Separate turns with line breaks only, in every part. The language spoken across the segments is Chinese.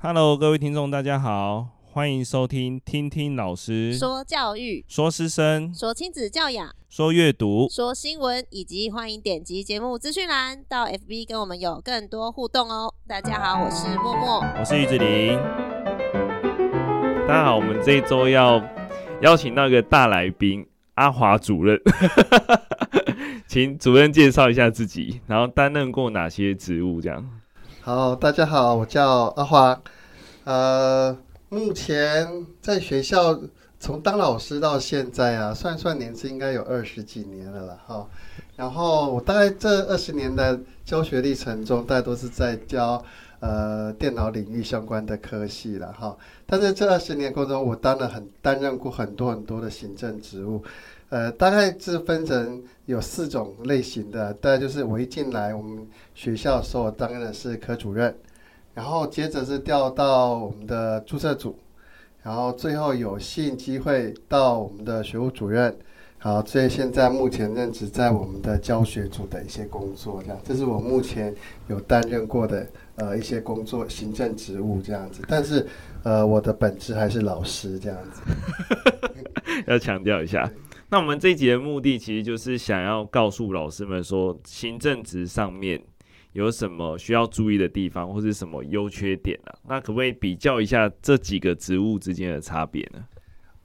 Hello，各位听众，大家好，欢迎收听听听老师
说教育、
说师生、
说亲子教养、
说阅读、
说新闻，以及欢迎点击节目资讯栏到 FB 跟我们有更多互动哦。大家好，我是默默，
我是玉子玲。大家好，我们这一周要邀请到一个大来宾，阿华主任。请主任介绍一下自己，然后担任过哪些职务？这样。
好，大家好，我叫阿华，呃，目前在学校从当老师到现在啊，算算年资应该有二十几年了了。哈。然后我大概这二十年的教学历程中，大概都是在教呃电脑领域相关的科系了哈。但是这二十年过程中，我当了很担任过很多很多的行政职务。呃，大概是分成有四种类型的。大概就是我一进来我们学校的时候，我当然是科主任，然后接着是调到我们的注册组，然后最后有幸机会到我们的学务主任。好，所以现在目前任职在我们的教学组的一些工作，这样，这是我目前有担任过的呃一些工作行政职务这样子。但是呃，我的本职还是老师这样子。
要强调一下。那我们这一集的目的，其实就是想要告诉老师们说，行政职上面有什么需要注意的地方，或是什么优缺点啊？那可不可以比较一下这几个职务之间的差别呢？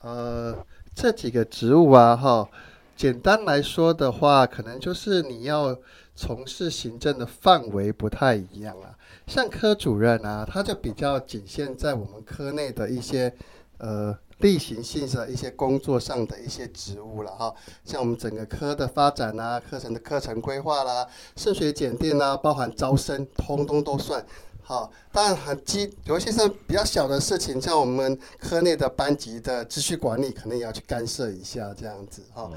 呃，这几个职务啊，哈，简单来说的话，可能就是你要从事行政的范围不太一样啊。像科主任啊，他就比较仅限在我们科内的一些呃。例行性的一些工作上的一些职务了哈，像我们整个科的发展啊，课程的课程规划啦，升学检定啊，包含招生，通通都算。好，当然很基，有一些是比较小的事情，像我们科内的班级的秩序管理，可能也要去干涉一下这样子哈。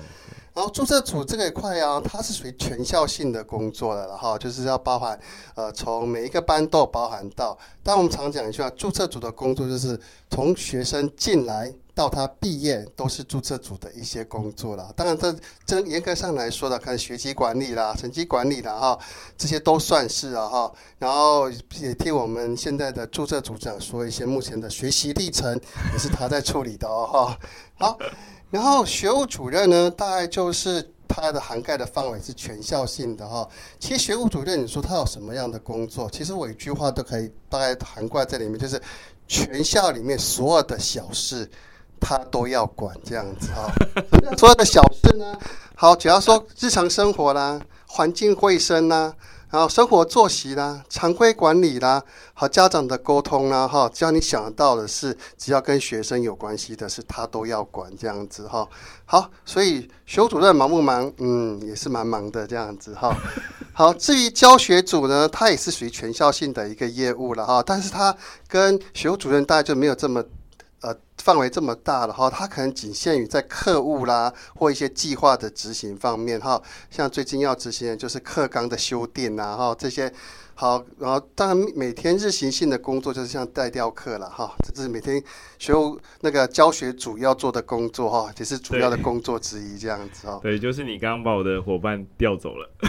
然后注册组这个一块啊，它是属于全校性的工作的，然后就是要包含呃，从每一个班都包含到。但我们常讲一句话，注册组的工作就是从学生进来到他毕业，都是注册组的一些工作了。当然，这这严格上来说的，看学籍管理啦、成绩管理啦，哈，这些都算是啊哈。然后也听我们现在的注册组长说一些目前的学习历程，也是他在处理的哦哈。好。然后学务主任呢，大概就是他的涵盖的范围是全校性的哈。其实学务主任，你说他有什么样的工作？其实我一句话都可以大概涵盖在里面，就是全校里面所有的小事，他都要管这样子哈。所有的小事呢，好，只要说日常生活啦，环境卫生啦。然后生活作息啦，常规管理啦，和家长的沟通啦，哈，只要你想得到的是，只要跟学生有关系的事，他都要管这样子哈。好，所以学主任忙不忙？嗯，也是蛮忙的这样子哈。好，至于教学组呢，它也是属于全校性的一个业务了哈，但是它跟学主任大概就没有这么。呃，范围这么大了哈，它可能仅限于在课务啦或一些计划的执行方面哈，像最近要执行的就是课纲的修订呐哈，这些好，然后当然每天日行性的工作就是像带调课了哈，这是每天学务那个教学主要做的工作哈，也是主要的工作之一这样子哈。
对，就是你刚刚把我的伙伴调走了。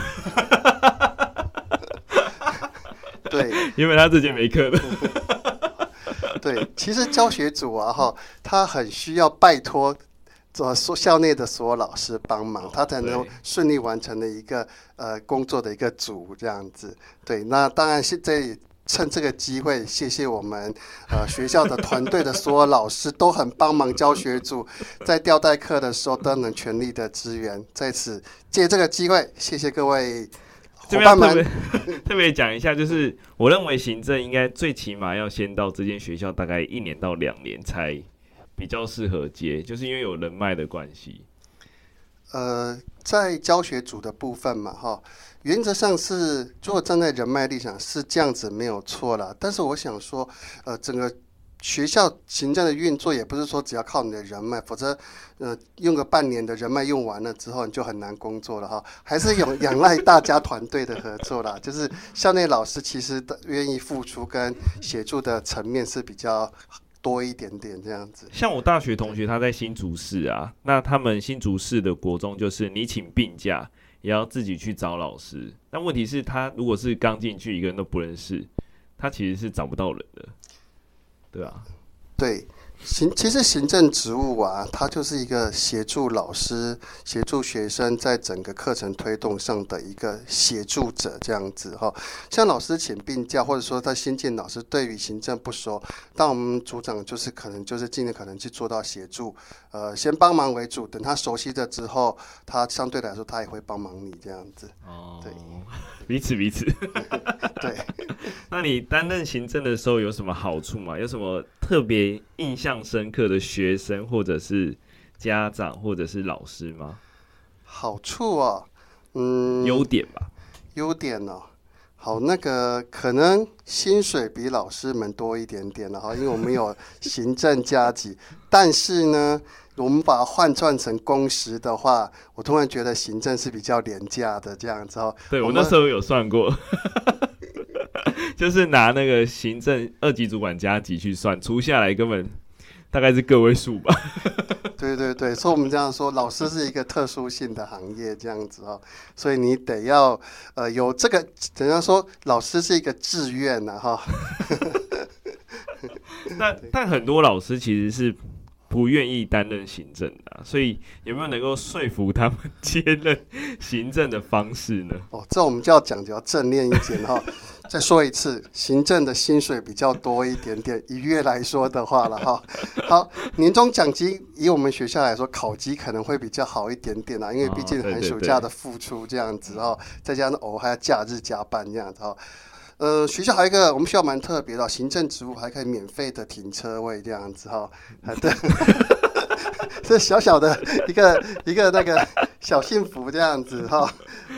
对，
因为他之前没课的。
对，其实教学组啊，哈，他很需要拜托，做所校内的所有老师帮忙，他才能顺利完成的一个呃工作的一个组这样子。对，那当然是在趁这个机会，谢谢我们呃学校的团队的所有老师都很帮忙教学组，在吊带课的时候都能全力的支援。在此借这个机会，谢谢各位。
这边特别 特别讲一下，就是我认为行政应该最起码要先到这间学校大概一年到两年才比较适合接，就是因为有人脉的关系。
呃，在教学组的部分嘛，哈，原则上是如果站在人脉立场是这样子没有错啦。但是我想说，呃，整个。学校行政的运作也不是说只要靠你的人脉，否则，呃，用个半年的人脉用完了之后，你就很难工作了哈。还是有仰赖大家团队的合作啦。就是校内老师其实愿意付出跟协助的层面是比较多一点点这样子。
像我大学同学他在新竹市啊，那他们新竹市的国中就是你请病假也要自己去找老师。但问题是，他如果是刚进去一个人都不认识，他其实是找不到人的。对啊，
对。行，其实行政职务啊，它就是一个协助老师、协助学生在整个课程推动上的一个协助者，这样子哈。像老师请病假，或者说他新进老师对于行政不熟，但我们组长就是可能就是尽可能去做到协助，呃，先帮忙为主，等他熟悉了之后，他相对来说他也会帮忙你这样子。哦，对，
彼此彼此。
对。
那你担任行政的时候有什么好处吗？有什么特别印象深刻的学生，或者是家长，或者是老师吗？
好处啊，嗯，
优点吧。
优点呢、啊？好，那个可能薪水比老师们多一点点了哈，因为我们有行政加级。但是呢，我们把它换算成工时的话，我突然觉得行政是比较廉价的这样子哦。
对，我那时候有算过。就是拿那个行政二级主管加级去算，除下来根本大概是个位数吧。
对对对，所以我们这样说，老师是一个特殊性的行业，这样子哦，所以你得要呃有这个，怎样说，老师是一个志愿呐哈。
但但很多老师其实是不愿意担任行政的啊，所以有没有能够说服他们接任行政的方式呢？
哦，这我们就要讲究正念一点哈。再说一次，行政的薪水比较多一点点，一月来说的话了哈。好，年终奖金以我们学校来说，考级可能会比较好一点点啦，因为毕竟寒暑假的付出这样子哈，再加上偶还要假日加班这样子哈。呃，学校还有一个，我们学校蛮特别的，行政职务还可以免费的停车位这样子哈。对，这小小的一个一个那个小幸福这样子 哈。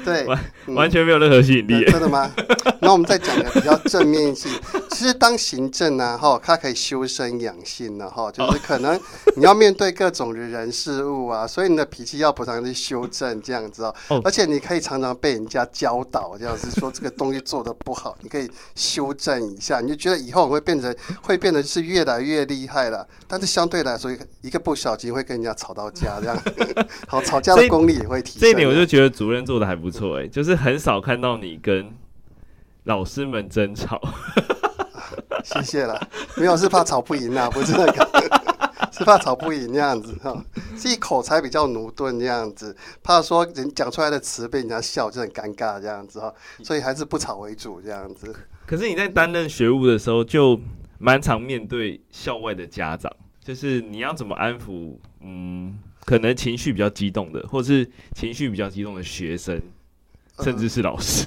对，
完、嗯、完全没有任何吸引力，
真的吗？那我们再讲个比较正面性。其实当行政呢，哈，它可以修身养性的哈，就是可能你要面对各种的人事物啊，所以你的脾气要不常去修正这样子哦。而且你可以常常被人家教导，这样子说这个东西做的不好，你可以修正一下，你就觉得以后会变成会变得是越来越厉害了。但是相对来说，一个不小心会跟人家吵到架，这样好吵架的功力也会提升。
这一点我就觉得主任做的还不错哎，就是很少看到你跟老师们争吵。
啊、谢谢了，没有是怕吵不赢啊，不是那个，是怕吵不赢这样子哈，自己口才比较驽钝这样子，怕说人讲出来的词被人家笑就很尴尬这样子哈，所以还是不吵为主这样子。
可是你在担任学务的时候，就蛮常面对校外的家长，就是你要怎么安抚，嗯，可能情绪比较激动的，或是情绪比较激动的学生，甚至是老
师。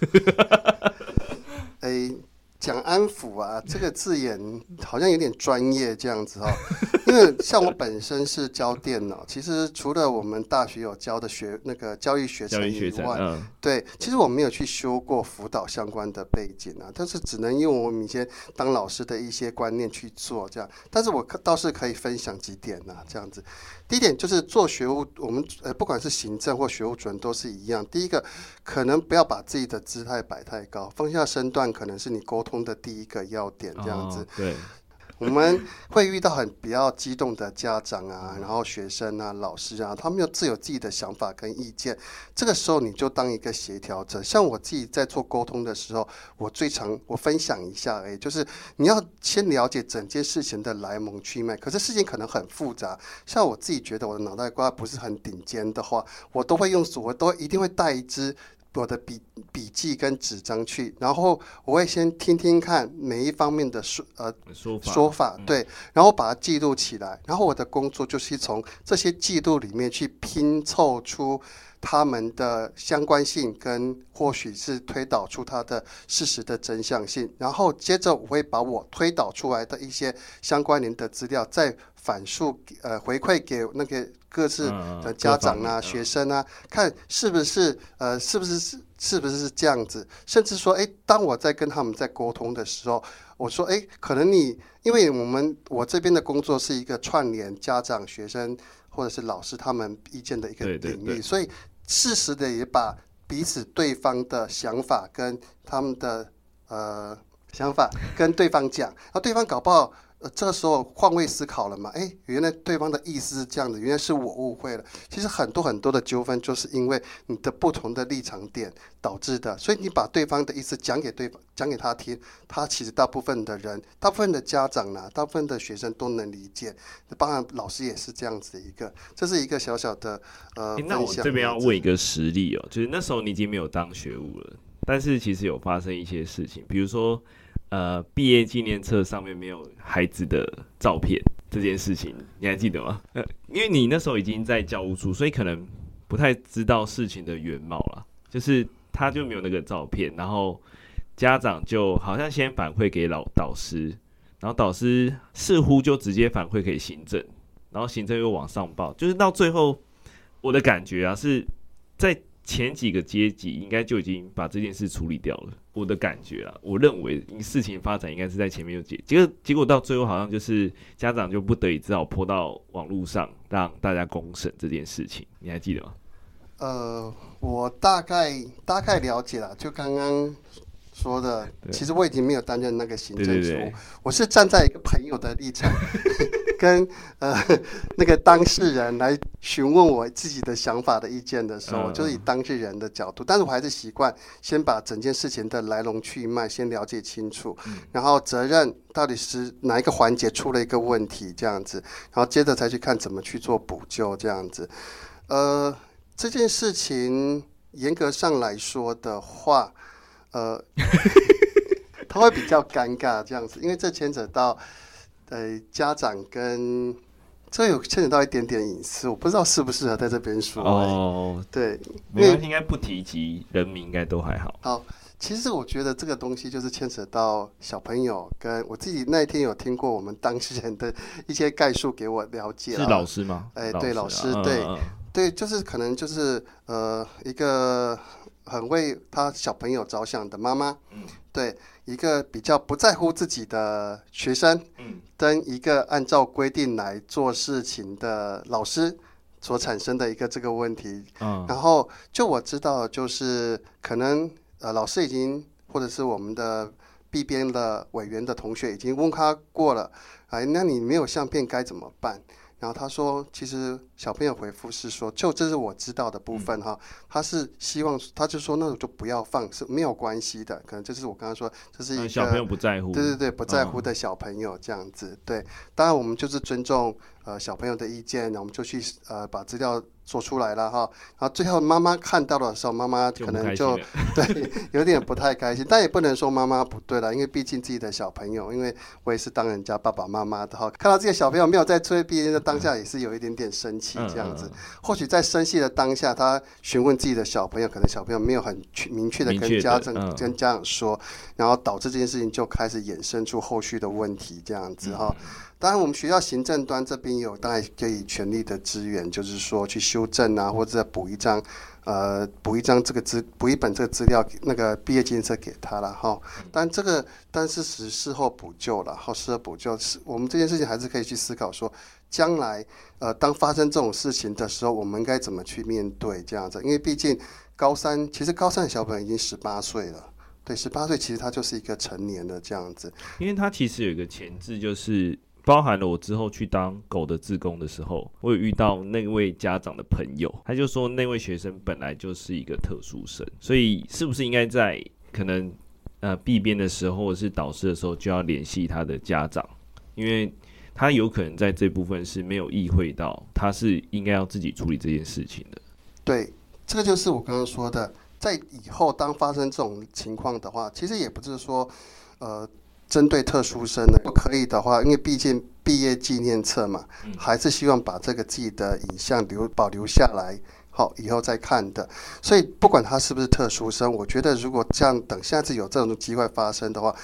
讲安抚啊，这个字眼好像有点专业这样子哦。因为像我本身是教电脑，其实除了我们大学有教的学那个教育学程以外，嗯、对，其实我没有去修过辅导相关的背景啊。但是只能用我们以前当老师的一些观念去做这样。但是我可倒是可以分享几点啊，这样子。第一点就是做学务，我们呃不管是行政或学务主任都是一样。第一个，可能不要把自己的姿态摆太高，放下身段可能是你沟通的第一个要点，这样子。
哦、对。
我们会遇到很比较激动的家长啊，然后学生啊、老师啊，他们有自有自己的想法跟意见。这个时候你就当一个协调者。像我自己在做沟通的时候，我最常我分享一下，哎，就是你要先了解整件事情的来龙去脉。可是事情可能很复杂，像我自己觉得我的脑袋瓜不是很顶尖的话，我都会用手，我都一定会带一支。我的笔笔记跟纸张去，然后我会先听听看每一方面的说呃说法，说法对，然后把它记录起来，然后我的工作就是从这些记录里面去拼凑出他们的相关性，跟或许是推导出它的事实的真相性，然后接着我会把我推导出来的一些相关联的资料再反述呃回馈给那个。各自的家长啊、学生啊，看是不是呃，是不是是是不是是这样子？甚至说，哎，当我在跟他们在沟通的时候，我说，哎，可能你，因为我们我这边的工作是一个串联家长、学生或者是老师他们意见的一个领域，所以适时的也把彼此对方的想法跟他们的呃想法跟对方讲，那对方搞不好。呃，这个时候换位思考了嘛？哎，原来对方的意思是这样的，原来是我误会了。其实很多很多的纠纷就是因为你的不同的立场点导致的。所以你把对方的意思讲给对方，讲给他听，他其实大部分的人，大部分的家长呢，大部分的学生都能理解。当然，老师也是这样子的一个，这是一个小小的呃。
那我这边要问一个实例哦，就是那时候你已经没有当学务了，但是其实有发生一些事情，比如说。呃，毕业纪念册上面没有孩子的照片这件事情，你还记得吗？呃，因为你那时候已经在教务处，所以可能不太知道事情的原貌了。就是他就没有那个照片，然后家长就好像先反馈给老导师，然后导师似乎就直接反馈给行政，然后行政又往上报，就是到最后，我的感觉啊是在。前几个阶级应该就已经把这件事处理掉了，我的感觉啊，我认为事情发展应该是在前面就结，结果结果到最后好像就是家长就不得已只好泼到网络上让大家公审这件事情，你还记得吗？
呃，我大概大概了解了，就刚刚说的，其实我已经没有担任那个行政职务，对对对，我是站在一个朋友的立场。跟呃那个当事人来询问我自己的想法的意见的时候，嗯、就是以当事人的角度，但是我还是习惯先把整件事情的来龙去脉先了解清楚，嗯、然后责任到底是哪一个环节出了一个问题这样子，然后接着才去看怎么去做补救这样子。呃，这件事情严格上来说的话，呃，他会比较尴尬这样子，因为这牵扯到。呃，家长跟这有牵扯到一点点隐私，我不知道适不适合在这边说。哦，对，
没关系，应该不提及人名，应该都还好。
好，其实我觉得这个东西就是牵扯到小朋友跟我自己那一天有听过我们当事人的一些概述给我了解。
是老师吗？
哎，对，老师，对，对，就是可能就是呃一个很为他小朋友着想的妈妈，嗯，对。一个比较不在乎自己的学生，嗯跟一个按照规定来做事情的老师所产生的一个这个问题。嗯然后就我知道，就是可能呃老师已经或者是我们的 B 编的委员的同学已经问他过了，哎，那你没有相片该怎么办？然后他说，其实小朋友回复是说，就这是我知道的部分哈。他是希望，他就说那种就不要放，是没有关系的。可能就是我刚刚说，这是一个
小朋友不在乎，
对对对，不在乎的小朋友这样子。对，当然我们就是尊重呃小朋友的意见，然后我们就去呃把资料。做出来了哈，然后最后妈妈看到的时候，妈妈可能就，就 对有点不太开心，但也不能说妈妈不对了，因为毕竟自己的小朋友，因为我也是当人家爸爸妈妈的哈，看到这些小朋友没有在作业毕业的当下，也是有一点点生气这样子。或许在生气的当下，他询问自己的小朋友，可能小朋友没有很明确的跟家长跟家长说，然后导致这件事情就开始衍生出后续的问题这样子哈。当然，我们学校行政端这边有，当然可以全力的支援，就是说去修正啊，或者补一张，呃，补一张这个资，补一本这个资料，那个毕业纪念册给他了哈。但这个，但是是事后补救了，后，事后补救是我们这件事情还是可以去思考说，将来呃，当发生这种事情的时候，我们应该怎么去面对这样子？因为毕竟高三，其实高三的小朋友已经十八岁了，对，十八岁其实他就是一个成年的这样子。
因为他其实有一个前置就是。包含了我之后去当狗的志工的时候，我有遇到那位家长的朋友，他就说那位学生本来就是一个特殊生，所以是不是应该在可能呃毕编的时候或是导师的时候就要联系他的家长，因为他有可能在这部分是没有意会到他是应该要自己处理这件事情的。
对，这个就是我刚刚说的，在以后当发生这种情况的话，其实也不是说呃。针对特殊生的，不可以的话，因为毕竟毕业纪念册嘛，还是希望把这个自己的影像留保留下来，好以后再看的。所以不管他是不是特殊生，我觉得如果这样等下次有这种机会发生的话。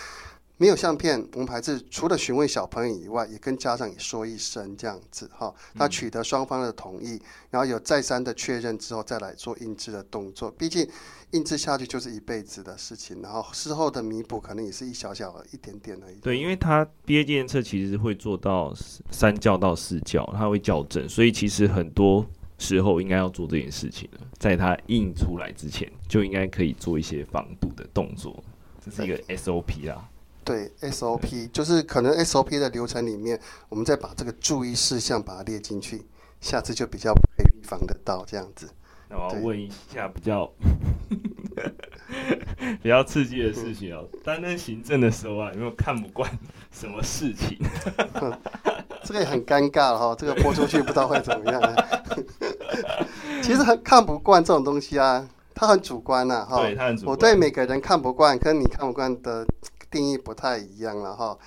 没有相片，我们还是除了询问小朋友以外，也跟家长也说一声这样子哈。他取得双方的同意，然后有再三的确认之后，再来做印制的动作。毕竟印制下去就是一辈子的事情，然后事后的弥补可能也是一小小的一点点而已。
对，因为它毕业纪念册其实会做到三教到四教，它会校正，所以其实很多时候应该要做这件事情了，在它印出来之前就应该可以做一些防堵的动作，这是一个 SOP 啦。
对 SOP，就是可能 SOP 的流程里面，我们再把这个注意事项把它列进去，下次就比较可以预防得到这样子。
那我要问一下比较 比较刺激的事情哦，担任行政的时候啊，有没有看不惯什么事情？
这个也很尴尬了哈，这个播出去不知道会怎么样。其实很看不惯这种东西啊，它很主观呐哈。
对，它很主观。
我对每个人看不惯，跟你看不惯的定义不太一样了哈。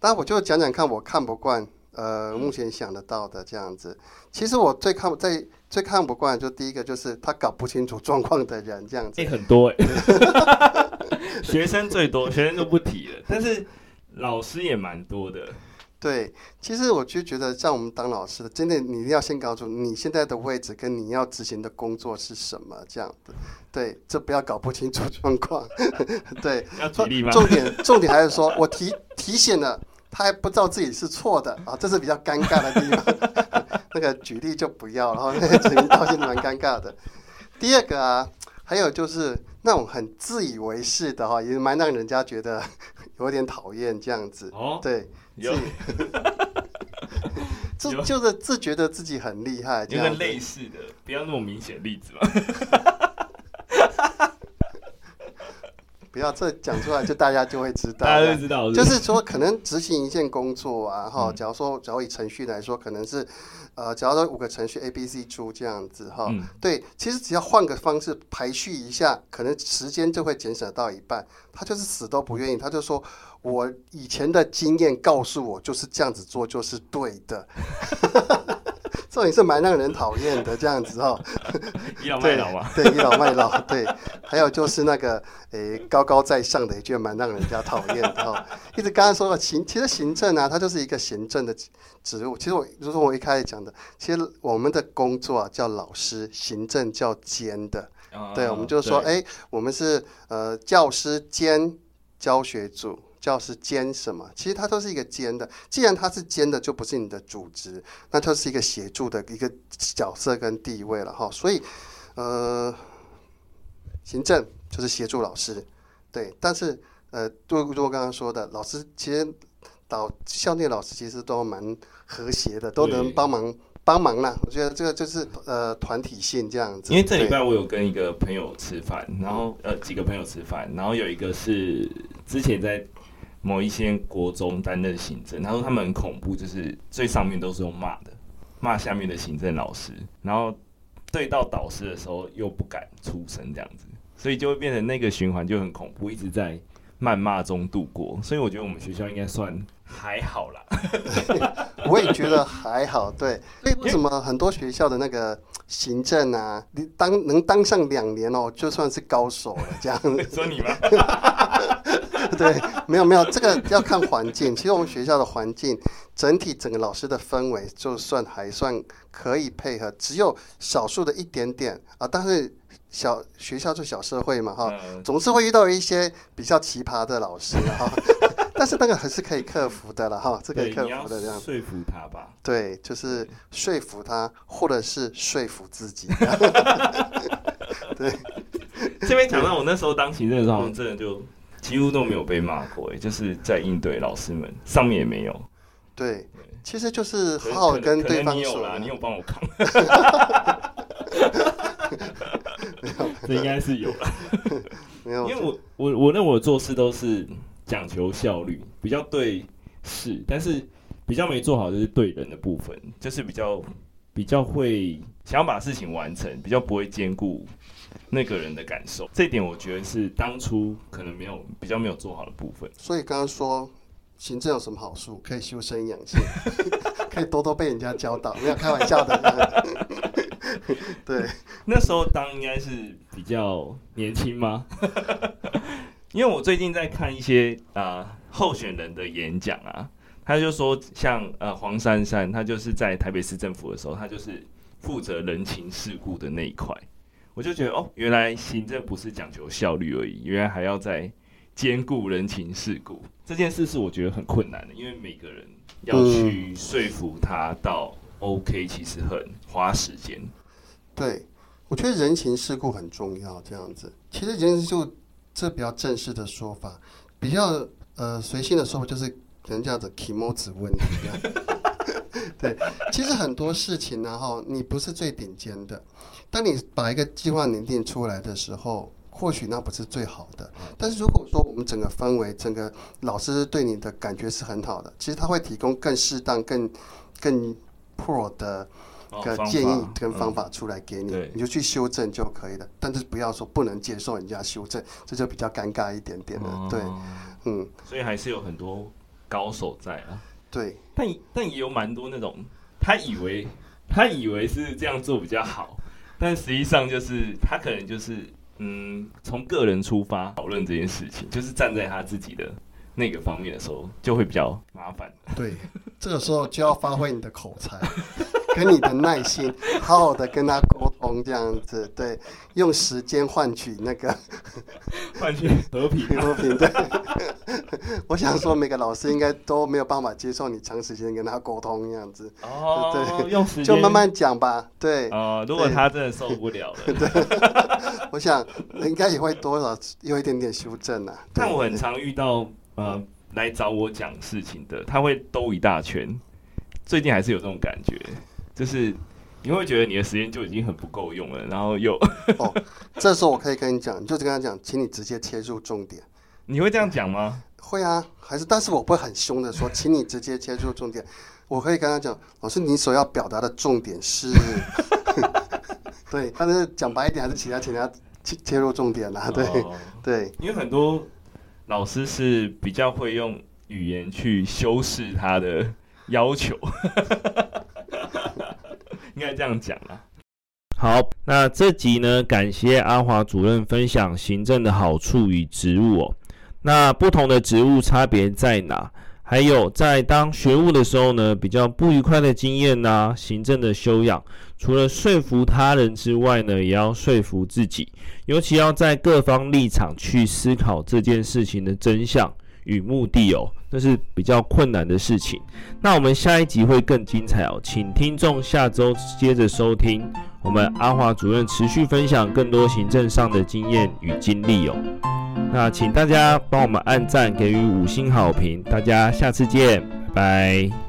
那我就讲讲看，我看不惯，呃，目前想得到的这样子。其实我最看在最看不惯，就第一个就是他搞不清楚状况的人这样子。
欸、很多哎、欸，学生最多，学生就不提了，但是老师也蛮多的。
对，其实我就觉得，像我们当老师的，真的你一定要先搞清楚你现在的位置跟你要执行的工作是什么，这样子。对，这不要搞不清楚状况。对，
要举例吗？
重点重点还是说我提提醒了，他还不知道自己是错的啊，这是比较尴尬的地方。那个举例就不要了，然 后那个指名道姓蛮尴尬的。第二个啊，还有就是那种很自以为是的哈，也蛮让人家觉得 有点讨厌这样子。哦，对。有，就就是自觉得自己很厉害，
有个类似的，不要那么明显的例子嘛。
不要这讲出来，就大家就会知道。
大家就知道，
就是说可能执行一件工作啊，哈，假如说，假如以程序来说，可能是。呃，假如说五个程序 A、B、C 出这样子哈，嗯、对，其实只要换个方式排序一下，可能时间就会减少到一半。他就是死都不愿意，他就说：“我以前的经验告诉我，就是这样子做就是对的。”这也是蛮让人讨厌的，这样子哈。
倚老卖老嘛。
对，倚老卖老。对，还有就是那个，诶、欸，高高在上的，也觉得蛮让人家讨厌的哦。一直刚刚说了行，其实行政啊，它就是一个行政的职务。其实我，就是我一开始讲的，其实我们的工作啊叫老师，行政叫监的。Uh, 对，我们就说，哎对、欸，我们是呃教师兼教学组。教师兼什么？其实它都是一个兼的。既然它是兼的，就不是你的主职，那它是一个协助的一个角色跟地位了哈。所以，呃，行政就是协助老师，对。但是，呃，如如我刚刚说的，老师其实导校内老师其实都蛮和谐的，都能帮忙帮忙啦。我觉得这个就是呃团体性这样子。
因为这礼拜我有跟一个朋友吃饭，然后呃几个朋友吃饭，然后有一个是之前在。某一些国中担任行政，他说他们很恐怖，就是最上面都是用骂的，骂下面的行政老师，然后对到导师的时候又不敢出声这样子，所以就会变成那个循环就很恐怖，一直在谩骂中度过。所以我觉得我们学校应该算还好啦，
我也觉得还好。对，所以为什么很多学校的那个行政啊，你当能当上两年哦，就算是高手了，这样
子。说你吗？
对，没有没有，这个要看环境。其实我们学校的环境整体整个老师的氛围，就算还算可以配合，只有少数的一点点啊。但是小学校就小社会嘛，哈，总是会遇到一些比较奇葩的老师哈。但是那个还是可以克服的了哈，这个可以克服的这样。
说服他吧。
对，就是说服他，或者是说服自己。对，
这边讲到我那时候当行政的时候，真的就。几乎都没有被骂过，哎，就是在应对老师们上面也没有。
对，其实就是好好跟对方说。
你有啦，你有帮我扛。这应该是有了。没有，因为我我我认为我做事都是讲求效率，比较对事，但是比较没做好就是对人的部分，就是比较比较会想要把事情完成，比较不会兼顾。那个人的感受，这一点我觉得是当初可能没有比较没有做好的部分。
所以刚刚说行政有什么好处？可以修身养性，可以多多被人家教导。没有开玩笑的。对，
那时候当应该是比较年轻吗？因为我最近在看一些啊、呃、候选人的演讲啊，他就说像呃黄珊珊，他就是在台北市政府的时候，他就是负责人情世故的那一块。我就觉得哦，原来行政不是讲求效率而已，原来还要在兼顾人情世故这件事，是我觉得很困难的，因为每个人要去说服他到 OK，其实很花时间。
对，我觉得人情世故很重要，这样子。其实人情世故这比较正式的说法，比较呃，随性的说法就是可能这样子题目只问题。对，其实很多事情呢，哈，你不是最顶尖的。当你把一个计划拟定出来的时候，或许那不是最好的。但是如果说我们整个氛围、整个老师对你的感觉是很好的，其实他会提供更适当、更更 pro 的个建议跟方法出来给你，你就去修正就可以了。但是不要说不能接受人家修正，这就比较尴尬一点点了。哦、对，嗯，
所以还是有很多高手在啊。
对，
但但也有蛮多那种，他以为他以为是这样做比较好，但实际上就是他可能就是嗯，从个人出发讨论这件事情，就是站在他自己的那个方面的时候，就会比较麻烦。
对，这个时候就要发挥你的口才。跟你的耐心，好好的跟他沟通，这样子，对，用时间换取那个
换取和平，
和平。对，我想说，每个老师应该都没有办法接受你长时间跟他沟通这样子。
哦，
对，
用时间
就慢慢讲吧。对，
哦，如果他真的受不了了，
对，我想应该也会多少有一点点修正啊。
但我很常遇到呃来找我讲事情的，他会兜一大圈。最近还是有这种感觉。就是你会觉得你的时间就已经很不够用了，然后又
哦，这时候我可以跟你讲，你就是跟他讲，请你直接切入重点。
你会这样讲吗？
会啊，还是但是我不会很凶的说，请你直接切入重点。我可以跟他讲，老师，你所要表达的重点是 对，但是讲白一点还是其他，请他切切入重点啦。对、哦、对，
因为很多老师是比较会用语言去修饰他的要求。应该这样讲啦。好，那这集呢，感谢阿华主任分享行政的好处与职务哦。那不同的职务差别在哪？还有在当学务的时候呢，比较不愉快的经验呐、行政的修养，除了说服他人之外呢，也要说服自己，尤其要在各方立场去思考这件事情的真相与目的哦，那是比较困难的事情。那我们下一集会更精彩哦，请听众下周接着收听我们阿华主任持续分享更多行政上的经验与经历哦。那请大家帮我们按赞，给予五星好评，大家下次见，拜拜。